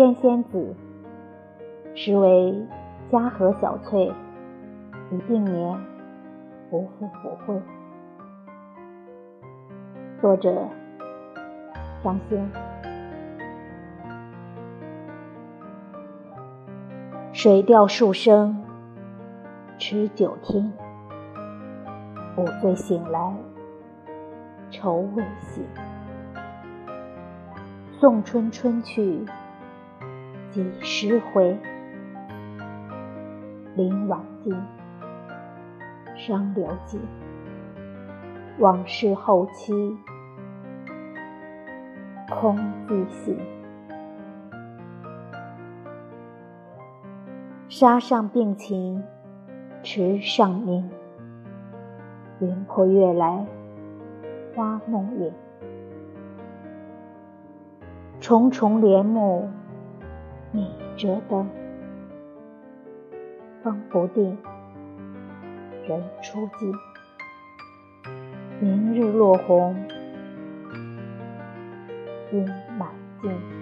天仙子，实为家和小翠，已定年，不复抚惠。作者：张先。水调数声，持酒听。午醉醒来，愁未醒。送春春去。几时回？林晚静，伤流尽。往事后期，空自醒。沙上并琴，池上明。云破月来，花弄影。重重帘幕。你折灯，风不定，人初静。明日落红，应满径。